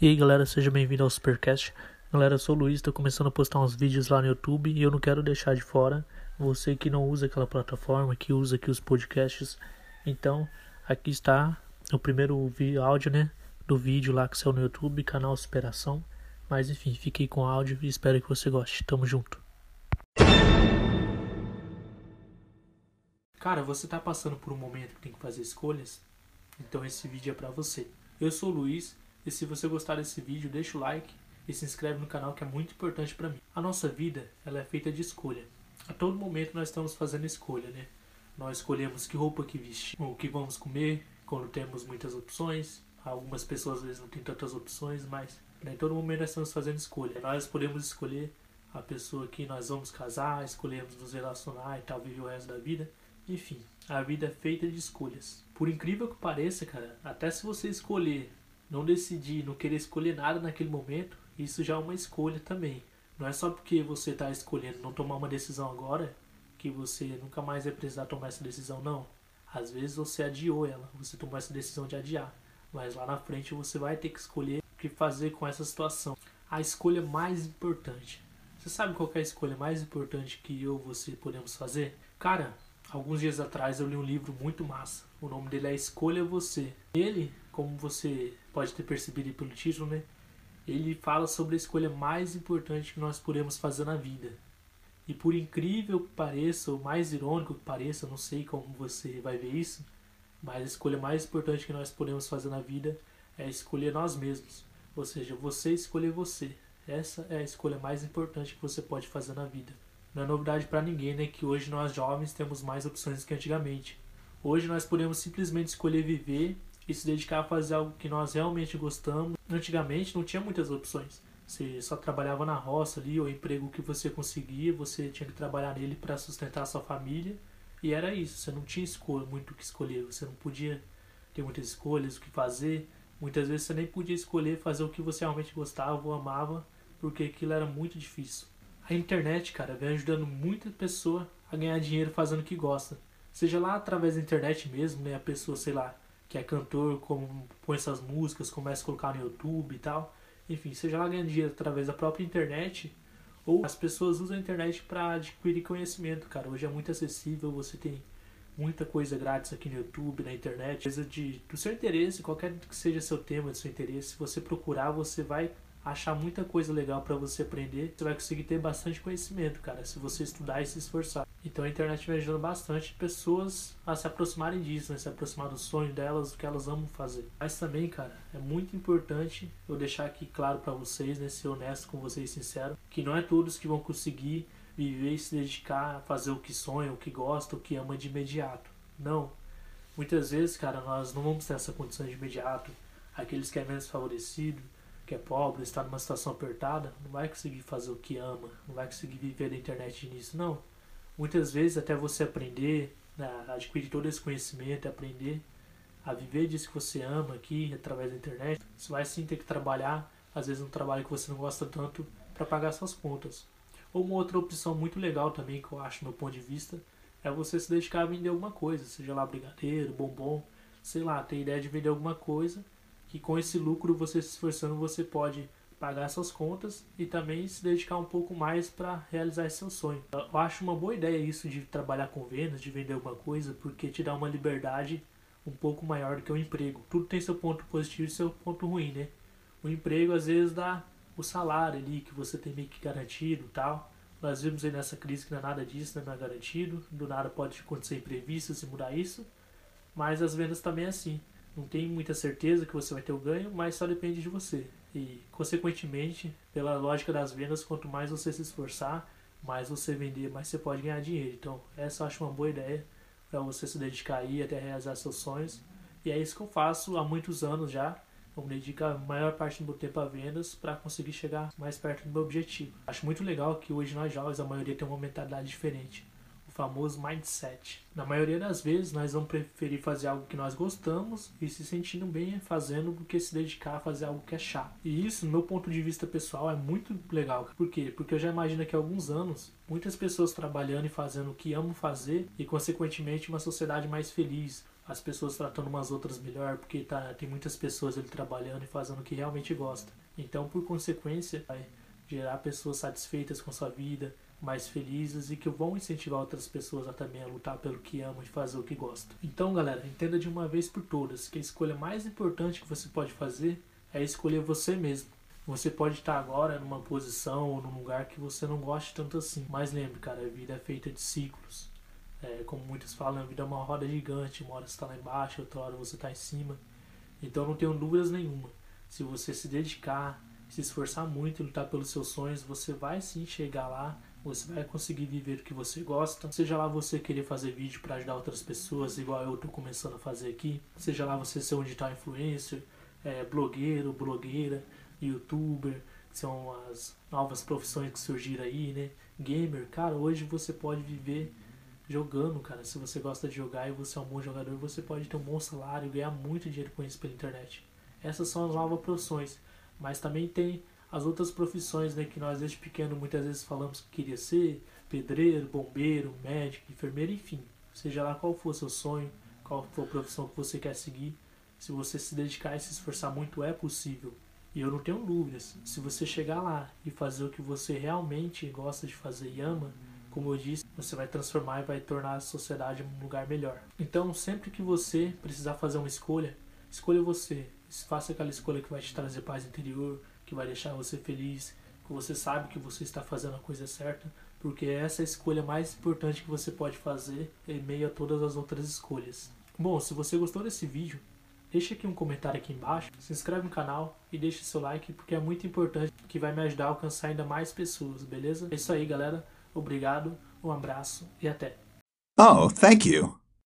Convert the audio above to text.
E aí galera, seja bem-vindo ao Supercast. Galera, eu sou o Luiz, estou começando a postar uns vídeos lá no YouTube e eu não quero deixar de fora você que não usa aquela plataforma, que usa aqui os podcasts. Então, aqui está o primeiro áudio, né, do vídeo lá que saiu no YouTube, canal Superação. Mas enfim, fiquei com o áudio e espero que você goste. Tamo junto. Cara, você tá passando por um momento que tem que fazer escolhas? Então esse vídeo é para você. Eu sou o Luiz e se você gostar desse vídeo, deixa o like e se inscreve no canal que é muito importante para mim. A nossa vida, ela é feita de escolha. A todo momento nós estamos fazendo escolha, né? Nós escolhemos que roupa que vestir, o que vamos comer, quando temos muitas opções. Algumas pessoas às vezes não têm tantas opções, mas né, em todo momento nós estamos fazendo escolha. Nós podemos escolher a pessoa que nós vamos casar, escolhemos nos relacionar e tal, viver o resto da vida. Enfim, a vida é feita de escolhas. Por incrível que pareça, cara, até se você escolher não decidir, não querer escolher nada naquele momento, isso já é uma escolha também. Não é só porque você está escolhendo não tomar uma decisão agora que você nunca mais vai precisar tomar essa decisão, não. Às vezes você adiou ela, você tomou essa decisão de adiar, mas lá na frente você vai ter que escolher o que fazer com essa situação. A escolha mais importante. Você sabe qual é a escolha mais importante que eu e você podemos fazer? Cara, alguns dias atrás eu li um livro muito massa. O nome dele é Escolha Você. Ele, como você pode ter percebido pelo título, né? Ele fala sobre a escolha mais importante que nós podemos fazer na vida. E por incrível que pareça, ou mais irônico que pareça, não sei como você vai ver isso, mas a escolha mais importante que nós podemos fazer na vida é escolher nós mesmos. Ou seja, você escolher você. Essa é a escolha mais importante que você pode fazer na vida. Não é novidade para ninguém, né, que hoje nós jovens temos mais opções que antigamente. Hoje nós podemos simplesmente escolher viver e se dedicar a fazer algo que nós realmente gostamos. Antigamente não tinha muitas opções. Você só trabalhava na roça ali, o emprego que você conseguia, você tinha que trabalhar nele para sustentar a sua família. E era isso, você não tinha escolha, muito o que escolher, você não podia ter muitas escolhas, o que fazer. Muitas vezes você nem podia escolher fazer o que você realmente gostava ou amava, porque aquilo era muito difícil. A internet, cara, vem ajudando muita pessoa a ganhar dinheiro fazendo o que gosta. Seja lá através da internet mesmo, né? A pessoa, sei lá, que é cantor, como põe essas músicas, começa a colocar no YouTube e tal. Enfim, seja lá ganhando dinheiro através da própria internet, ou as pessoas usam a internet para adquirir conhecimento, cara. Hoje é muito acessível, você tem muita coisa grátis aqui no YouTube, na internet, coisa de do seu interesse, qualquer que seja seu tema, do seu interesse, se você procurar, você vai achar muita coisa legal para você aprender. Você vai conseguir ter bastante conhecimento, cara, se você estudar e se esforçar. Então a internet vem ajudando bastante pessoas a se aproximarem disso, né? se aproximar do sonho delas, do que elas amam fazer. Mas também, cara, é muito importante eu deixar aqui claro para vocês, né, ser honesto com vocês, sincero, que não é todos que vão conseguir viver e se dedicar a fazer o que sonha, o que gosta, o que ama de imediato. Não. Muitas vezes, cara, nós não vamos ter essa condição de imediato. Aqueles que é menos favorecido, que é pobre, está numa situação apertada, não vai conseguir fazer o que ama, não vai conseguir viver da internet nisso, não. Muitas vezes até você aprender, né, adquirir todo esse conhecimento, aprender a viver disso que você ama aqui através da internet, você vai sim ter que trabalhar, às vezes um trabalho que você não gosta tanto, para pagar suas contas. Ou uma outra opção muito legal também, que eu acho, do meu ponto de vista, é você se dedicar a vender alguma coisa, seja lá brigadeiro, bombom, sei lá, ter ideia de vender alguma coisa que com esse lucro você se esforçando você pode pagar suas contas e também se dedicar um pouco mais para realizar seu sonho. Eu acho uma boa ideia isso de trabalhar com vendas, de vender alguma coisa, porque te dá uma liberdade um pouco maior do que o emprego. Tudo tem seu ponto positivo e seu ponto ruim, né? O emprego às vezes dá o salário ali que você tem meio que garantido, tal. Nós vimos aí nessa crise que não é nada disso, não é garantido. Do nada pode acontecer imprevisto se mudar isso. Mas as vendas também é assim não tem muita certeza que você vai ter o ganho, mas só depende de você. E, consequentemente, pela lógica das vendas, quanto mais você se esforçar, mais você vender, mais você pode ganhar dinheiro. Então, essa eu acho uma boa ideia para você se dedicar aí até realizar seus sonhos. E é isso que eu faço há muitos anos já. Eu me dedico a maior parte do meu tempo a vendas para conseguir chegar mais perto do meu objetivo. Acho muito legal que hoje nós jovens a maioria tem uma mentalidade diferente famoso mindset. Na maioria das vezes, nós vamos preferir fazer algo que nós gostamos e se sentindo bem fazendo do que se dedicar a fazer algo que é chato. E isso, no meu ponto de vista pessoal, é muito legal. Por quê? Porque eu já imagino que há alguns anos, muitas pessoas trabalhando e fazendo o que amam fazer e, consequentemente, uma sociedade mais feliz, as pessoas tratando umas outras melhor, porque tá, tem muitas pessoas ali trabalhando e fazendo o que realmente gosta. Então, por consequência, vai gerar pessoas satisfeitas com sua vida, mais felizes e que vão incentivar outras pessoas a também a lutar pelo que amam e fazer o que gostam. Então, galera, entenda de uma vez por todas que a escolha mais importante que você pode fazer é escolher você mesmo. Você pode estar agora numa posição ou num lugar que você não goste tanto assim, mas lembre, cara, a vida é feita de ciclos. É, como muitos falam, a vida é uma roda gigante, uma hora você está lá embaixo, outra hora você está em cima. Então não tenho dúvidas nenhuma. Se você se dedicar, se esforçar muito e lutar pelos seus sonhos, você vai sim chegar lá, você vai conseguir viver o que você gosta. Seja lá você querer fazer vídeo para ajudar outras pessoas, igual eu estou começando a fazer aqui. Seja lá você ser um digital influencer, é, blogueiro, blogueira, youtuber, que são as novas profissões que surgiram aí, né? Gamer, cara, hoje você pode viver jogando, cara. Se você gosta de jogar e você é um bom jogador, você pode ter um bom salário, ganhar muito dinheiro com isso pela internet. Essas são as novas profissões. Mas também tem as outras profissões, né, que nós desde pequeno muitas vezes falamos que queria ser, pedreiro, bombeiro, médico, enfermeiro, enfim. Seja lá qual for seu sonho, qual for a profissão que você quer seguir, se você se dedicar e se esforçar muito, é possível. E eu não tenho dúvidas. Se você chegar lá e fazer o que você realmente gosta de fazer e ama, como eu disse, você vai transformar e vai tornar a sociedade um lugar melhor. Então, sempre que você precisar fazer uma escolha, escolha você. Faça aquela escolha que vai te trazer paz interior, que vai deixar você feliz, que você sabe que você está fazendo a coisa certa, porque essa é a escolha mais importante que você pode fazer em meio a todas as outras escolhas. Bom, se você gostou desse vídeo, deixa aqui um comentário aqui embaixo, se inscreve no canal e deixa seu like, porque é muito importante, que vai me ajudar a alcançar ainda mais pessoas, beleza? É isso aí, galera. Obrigado, um abraço e até. Oh, thank you.